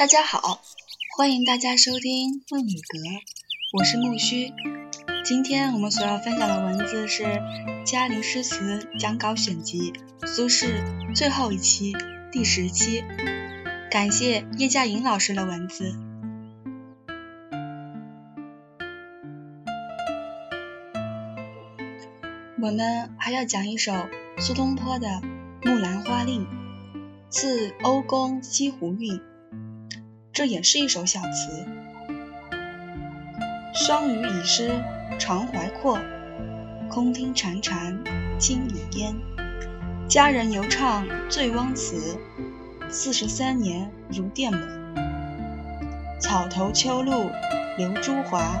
大家好，欢迎大家收听梦语阁，我是木须。今天我们所要分享的文字是《嘉陵诗词讲稿选集》苏轼最后一期第十期，感谢叶嘉莹老师的文字。我们还要讲一首苏东坡的《木兰花令》，自欧公西湖韵。这也是一首小词。双羽已失长怀阔，空听潺潺千里烟。佳人犹唱醉翁词，四十三年如电抹。草头秋露流朱华，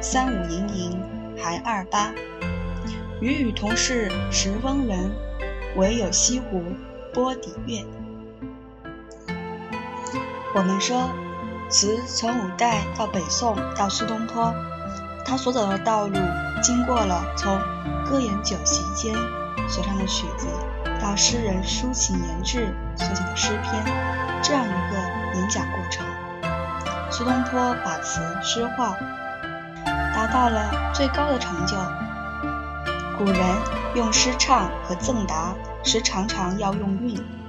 三五盈盈还二八。与与同是十翁人，唯有西湖波底月。我们说，词从五代到北宋到苏东坡，他所走的道路，经过了从歌言酒席间所唱的曲子，到诗人抒情言志所写的诗篇，这样一个演讲过程。苏东坡把词诗化，达到了最高的成就。古人用诗唱和赠答时，常常要用韵。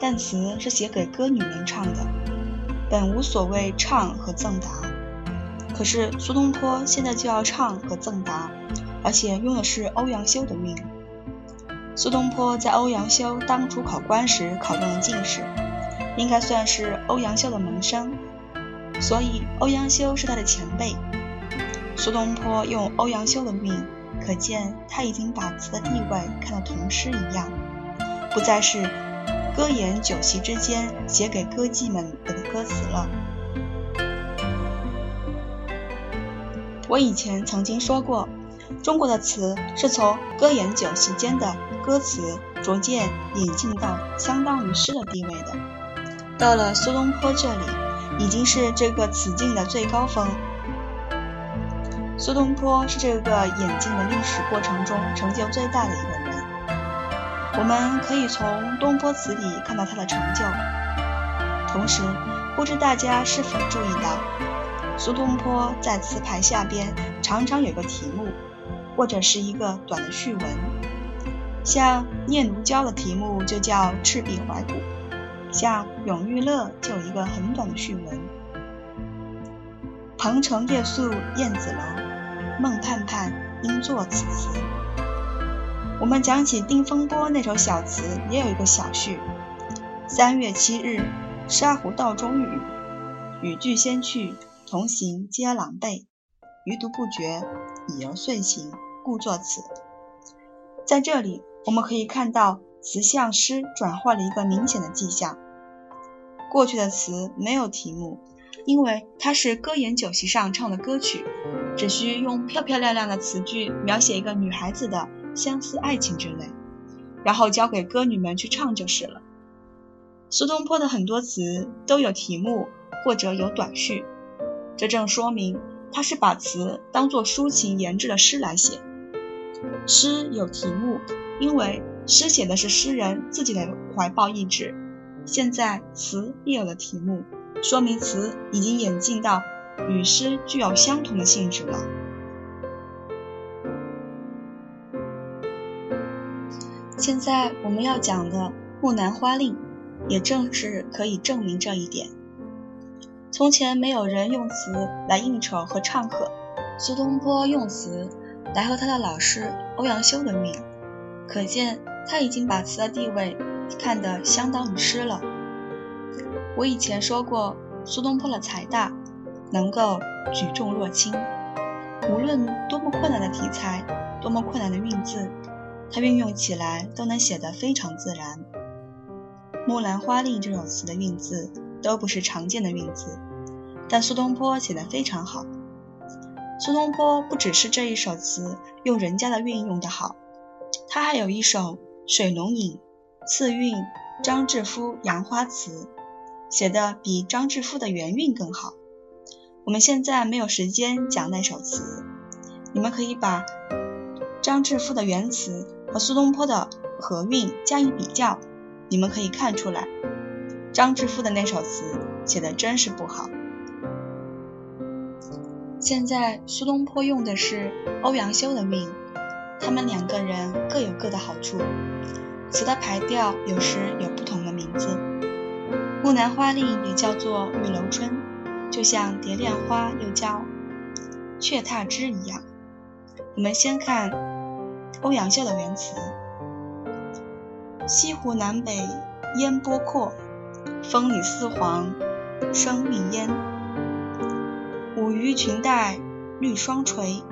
但词是写给歌女们唱的，本无所谓唱和赠答。可是苏东坡现在就要唱和赠答，而且用的是欧阳修的韵。苏东坡在欧阳修当初考官时考中了进士，应该算是欧阳修的门生，所以欧阳修是他的前辈。苏东坡用欧阳修的韵，可见他已经把词的地位看得同诗一样，不再是。歌言酒席之间写给歌妓们的歌词了。我以前曾经说过，中国的词是从歌言酒席间的歌词逐渐引进到相当于诗的地位的。到了苏东坡这里，已经是这个词境的最高峰。苏东坡是这个演进的历史过程中成就最大的一个。我们可以从东坡词里看到他的成就，同时，不知大家是否注意到，苏东坡在词牌下边常常有个题目，或者是一个短的序文，像《念奴娇》的题目就叫《赤壁怀古》，像《永遇乐》就有一个很短的序文，“鹏程夜宿燕子楼，孟盼盼应作此词。”我们讲起定风波那首小词，也有一个小序：三月七日，沙湖道中雨，雨具先去，同行皆狼狈。余独不觉，已而遂行，故作此。在这里，我们可以看到词向诗转化了一个明显的迹象。过去的词没有题目，因为它是歌言酒席上唱的歌曲，只需用漂漂亮亮的词句描写一个女孩子的。相思、爱情之类，然后交给歌女们去唱就是了。苏东坡的很多词都有题目或者有短序，这正说明他是把词当作抒情言志的诗来写。诗有题目，因为诗写的是诗人自己的怀抱意志。现在词也有了题目，说明词已经演进到与诗具有相同的性质了。现在我们要讲的《木兰花令》，也正是可以证明这一点。从前没有人用词来应酬和唱和，苏东坡用词来和他的老师欧阳修的韵，可见他已经把词的地位看得相当于诗了。我以前说过，苏东坡的才大，能够举重若轻，无论多么困难的题材，多么困难的韵字。他运用起来都能写得非常自然。《木兰花令》这首词的韵字都不是常见的韵字，但苏东坡写得非常好。苏东坡不只是这一首词用人家的韵用得好，他还有一首《水龙引》，次韵张志夫《杨花词》，写的比张志夫的原韵更好。我们现在没有时间讲那首词，你们可以把张志富的原词。和苏东坡的和韵加以比较，你们可以看出来，张志富的那首词写的真是不好。现在苏东坡用的是欧阳修的韵，他们两个人各有各的好处。词的排调有时有不同的名字，《木兰花令》也叫做《玉楼春》，就像《蝶恋花》又叫《雀踏枝》一样。我们先看欧阳修的原词：西湖南北烟波阔，风里丝黄生韵烟。舞鱼裙带绿双垂，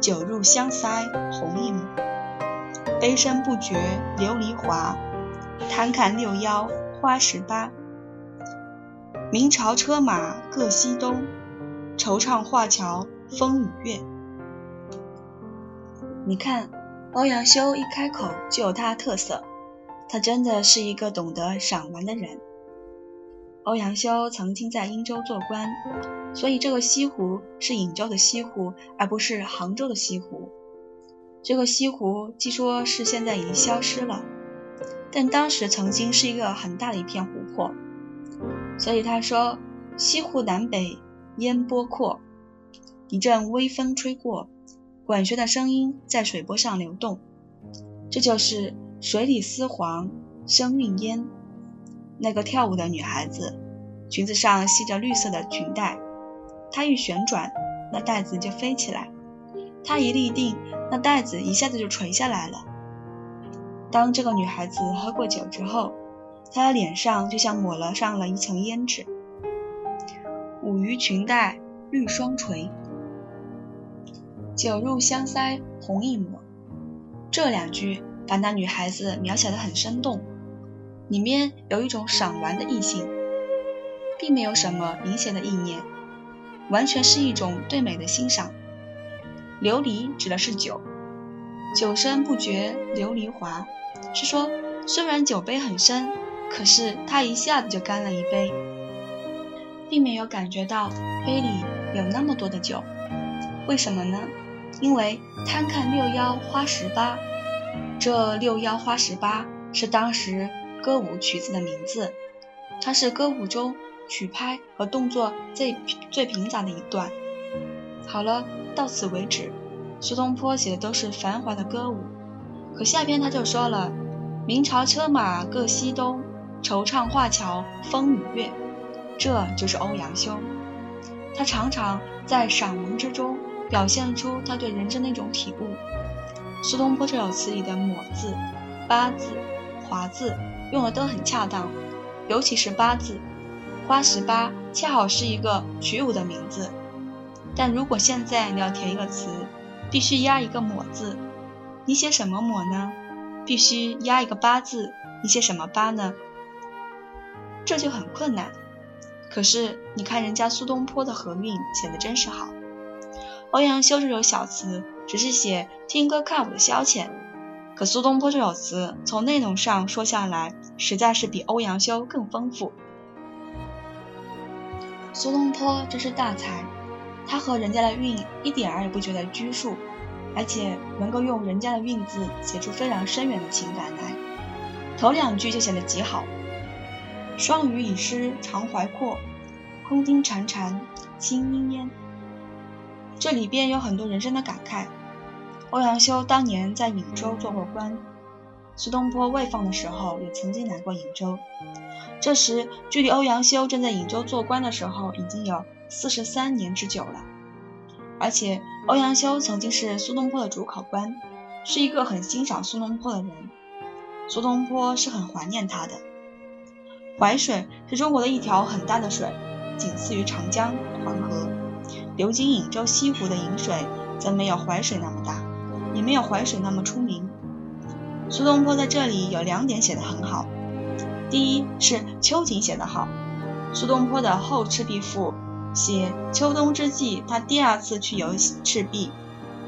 酒入香腮红一抹。杯深不觉琉璃滑，贪看六幺花十八。明朝车马各西东，惆怅画桥风雨月。你看，欧阳修一开口就有他的特色，他真的是一个懂得赏玩的人。欧阳修曾经在殷州做官，所以这个西湖是颍州的西湖，而不是杭州的西湖。这个西湖据说是现在已经消失了，但当时曾经是一个很大的一片湖泊，所以他说：“西湖南北烟波阔，一阵微风吹过，管弦的声音在水波上流动，这就是水里丝黄声韵烟。”那个跳舞的女孩子，裙子上系着绿色的裙带，她一旋转，那带子就飞起来；她一立定。那袋子一下子就垂下来了。当这个女孩子喝过酒之后，她的脸上就像抹了上了一层胭脂。舞于裙带绿双垂，酒入香腮红一抹。这两句把那女孩子描写的很生动，里面有一种赏玩的意境，并没有什么明显的意念，完全是一种对美的欣赏。琉璃指的是酒，酒深不觉琉璃滑，是说虽然酒杯很深，可是他一下子就干了一杯，并没有感觉到杯里有那么多的酒。为什么呢？因为贪看六幺花十八，这六幺花十八是当时歌舞曲子的名字，它是歌舞中曲拍和动作最最频杂的一段。好了。到此为止，苏东坡写的都是繁华的歌舞，可下篇他就说了：“明朝车马各西东，惆怅画桥风雨月。”这就是欧阳修，他常常在散文之中表现出他对人生的一种体悟。苏东坡这首词里的“抹”字、“八”字、“华”字用的都很恰当，尤其是“八”字，“花十八”恰好是一个曲舞的名字。但如果现在你要填一个词，必须压一个“抹”字，你写什么“抹”呢？必须压一个“八”字，你写什么“八”呢？这就很困难。可是你看人家苏东坡的和韵写的真是好。欧阳修这首小词只是写听歌看舞的消遣，可苏东坡这首词从内容上说下来，实在是比欧阳修更丰富。苏东坡真是大才。他和人家的韵一点儿也不觉得拘束，而且能够用人家的韵字写出非常深远的情感来。头两句就写得极好：“双鱼已失常怀阔，空丁潺潺清烟烟。”这里边有很多人生的感慨。欧阳修当年在颍州做过官，苏东坡未放的时候也曾经来过颍州。这时距离欧阳修正在颍州做官的时候已经有。四十三年之久了，而且欧阳修曾经是苏东坡的主考官，是一个很欣赏苏东坡的人。苏东坡是很怀念他的。淮水是中国的一条很大的水，仅次于长江、黄河。流经颍州西湖的颍水则没有淮水那么大，也没有淮水那么出名。苏东坡在这里有两点写得很好，第一是秋景写得好。苏东坡的《后赤壁赋》。写秋冬之际，他第二次去游赤壁，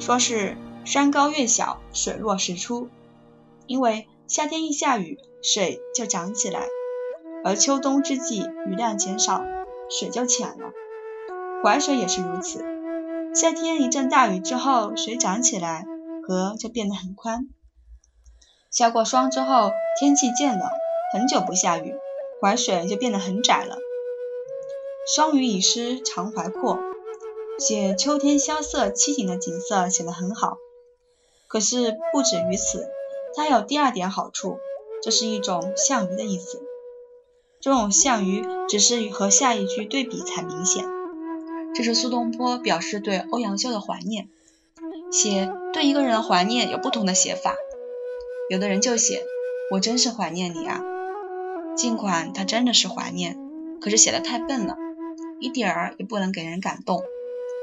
说是山高月小，水落石出。因为夏天一下雨，水就涨起来；而秋冬之际，雨量减少，水就浅了。淮水也是如此，夏天一阵大雨之后，水涨起来，河就变得很宽。下过霜之后，天气渐冷，很久不下雨，淮水就变得很窄了。双鱼已诗常怀阔，写秋天萧瑟凄景的景色写得很好。可是不止于此，它有第二点好处，这是一种像鱼的意思。这种像鱼只是和下一句对比才明显。这是苏东坡表示对欧阳修的怀念。写对一个人的怀念有不同的写法，有的人就写我真是怀念你啊，尽管他真的是怀念，可是写的太笨了。一点儿也不能给人感动，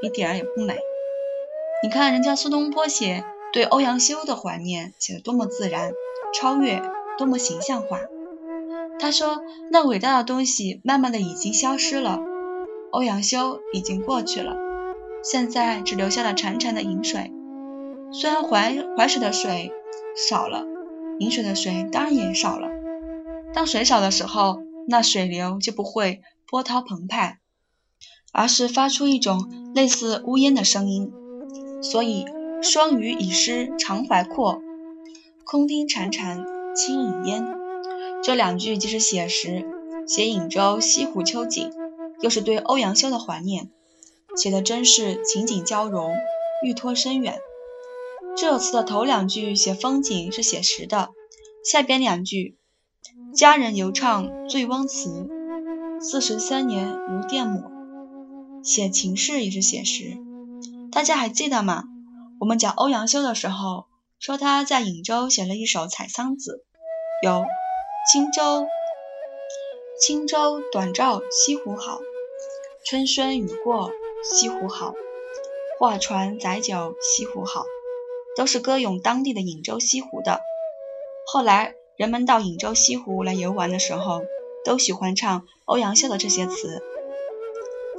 一点儿也不美。你看人家苏东坡写对欧阳修的怀念，写的多么自然、超越，多么形象化。他说那伟大的东西慢慢的已经消失了，欧阳修已经过去了，现在只留下了潺潺的饮水。虽然淮淮水的水少了，饮水的水当然也少了。当水少的时候，那水流就不会波涛澎湃。而是发出一种类似呜咽的声音，所以“双鱼已失常怀阔，空听潺潺轻饮烟”这两句既是写实，写颍州西湖秋景，又是对欧阳修的怀念，写的真是情景交融，欲托深远。这首词的头两句写风景是写实的，下边两句“佳人犹唱醉翁词，四十三年如电抹”。写情事也是写实，大家还记得吗？我们讲欧阳修的时候，说他在颍州写了一首《采桑子》，有“轻舟轻舟短照西湖好，春孙雨过西湖好，画船载酒西湖好”，都是歌咏当地的颍州西湖的。后来人们到颍州西湖来游玩的时候，都喜欢唱欧阳修的这些词。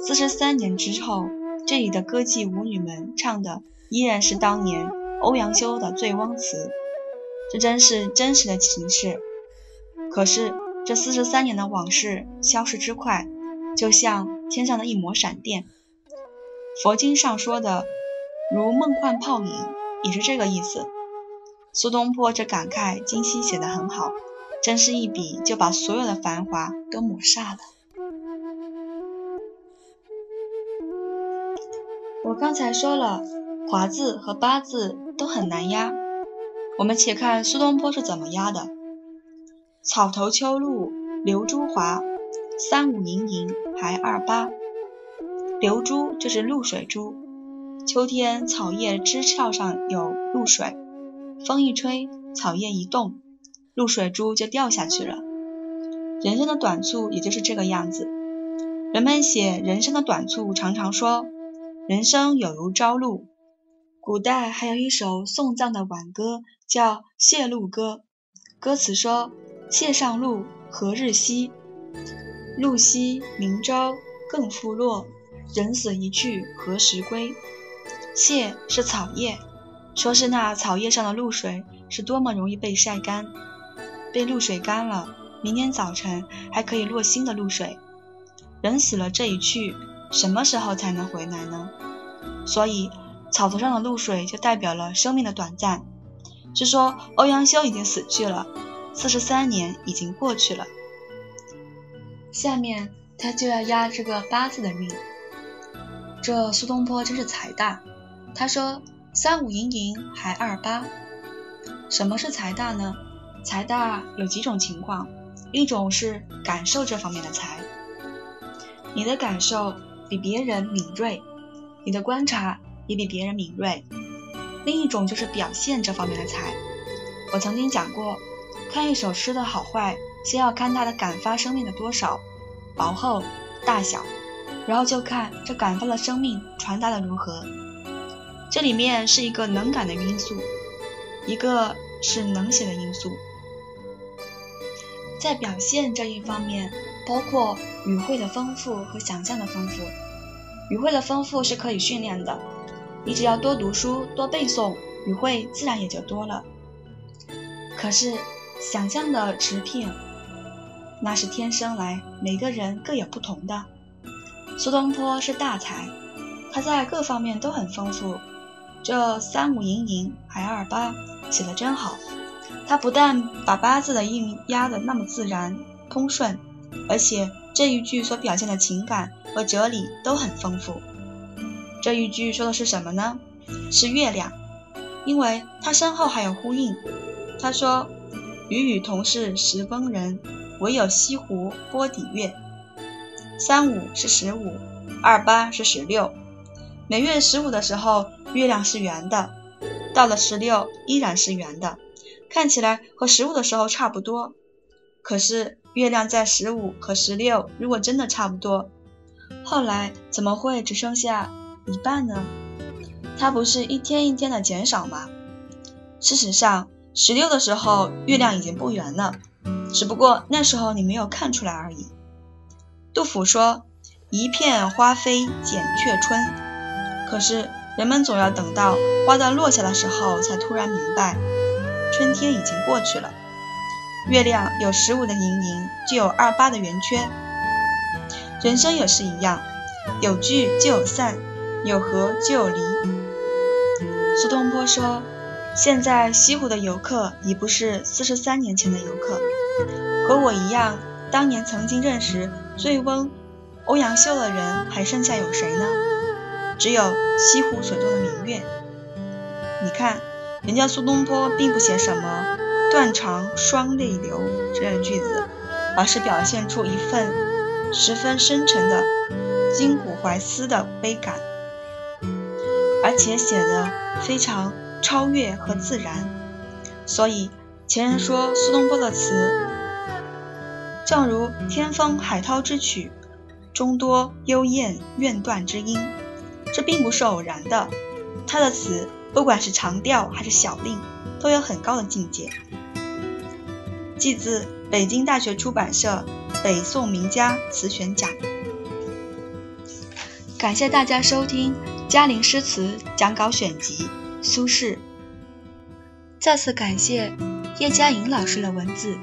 四十三年之后，这里的歌妓舞女们唱的依然是当年欧阳修的《醉翁词》，这真是真实的情事。可是这四十三年的往事消失之快，就像天上的一抹闪电。佛经上说的“如梦幻泡影”也是这个意思。苏东坡这感慨今昔写得很好，真是一笔就把所有的繁华都抹煞了。我刚才说了，华字和八字都很难押。我们且看苏东坡是怎么押的：草头秋露流珠滑，三五盈盈还二八。流珠就是露水珠，秋天草叶枝鞘上有露水，风一吹，草叶一动，露水珠就掉下去了。人生的短促也就是这个样子。人们写人生的短促，常常说。人生有如朝露，古代还有一首送葬的挽歌，叫《谢露歌》。歌词说：“谢上路，何日西？露西明朝更复落。人死一去何时归？”谢是草叶，说是那草叶上的露水是多么容易被晒干，被露水干了，明天早晨还可以落新的露水。人死了这一去。什么时候才能回来呢？所以草头上的露水就代表了生命的短暂。是说欧阳修已经死去了，四十三年已经过去了。下面他就要押这个八字的运。这苏东坡真是财大。他说三五盈盈还二八。什么是财大呢？财大有几种情况，一种是感受这方面的财，你的感受。比别人敏锐，你的观察也比别人敏锐。另一种就是表现这方面的才。我曾经讲过，看一首诗的好坏，先要看它的感发生命的多少、薄厚、大小，然后就看这感发的生命传达的如何。这里面是一个能感的因素，一个是能写的因素。在表现这一方面。包括语汇的丰富和想象的丰富，语汇的丰富是可以训练的，你只要多读书多背诵，语汇自然也就多了。可是想象的直片，那是天生来，每个人各有不同的。苏东坡是大才，他在各方面都很丰富。这三五盈盈还二八写的真好，他不但把八字的韵押的那么自然通顺。而且这一句所表现的情感和哲理都很丰富。这一句说的是什么呢？是月亮，因为它身后还有呼应。他说：“与与同是十分人，唯有西湖波底月。”三五是十五，二八是十六。每月十五的时候，月亮是圆的；到了十六，依然是圆的，看起来和十五的时候差不多。可是月亮在十五和十六，如果真的差不多，后来怎么会只剩下一半呢？它不是一天一天的减少吗？事实上，十六的时候月亮已经不圆了，只不过那时候你没有看出来而已。杜甫说：“一片花飞减却春。”可是人们总要等到花瓣落下的时候，才突然明白，春天已经过去了。月亮有十五的盈盈，就有二八的圆缺。人生也是一样，有聚就有散，有合就有离。苏东坡说：“现在西湖的游客已不是四十三年前的游客，和我一样。”当年曾经认识醉翁欧阳修的人，还剩下有谁呢？只有西湖水中的明月。你看，人家苏东坡并不写什么“断肠双泪流”之类的句子，而是表现出一份十分深沉的今古怀思的悲感，而且写的非常超越和自然。所以前人说苏东坡的词。正如天风海涛之曲，中多幽咽怨断之音，这并不是偶然的。他的词，不管是长调还是小令，都有很高的境界。记自北京大学出版社《北宋名家词选讲》。感谢大家收听《嘉陵诗词讲稿选集》，苏轼。再次感谢叶嘉莹老师的文字。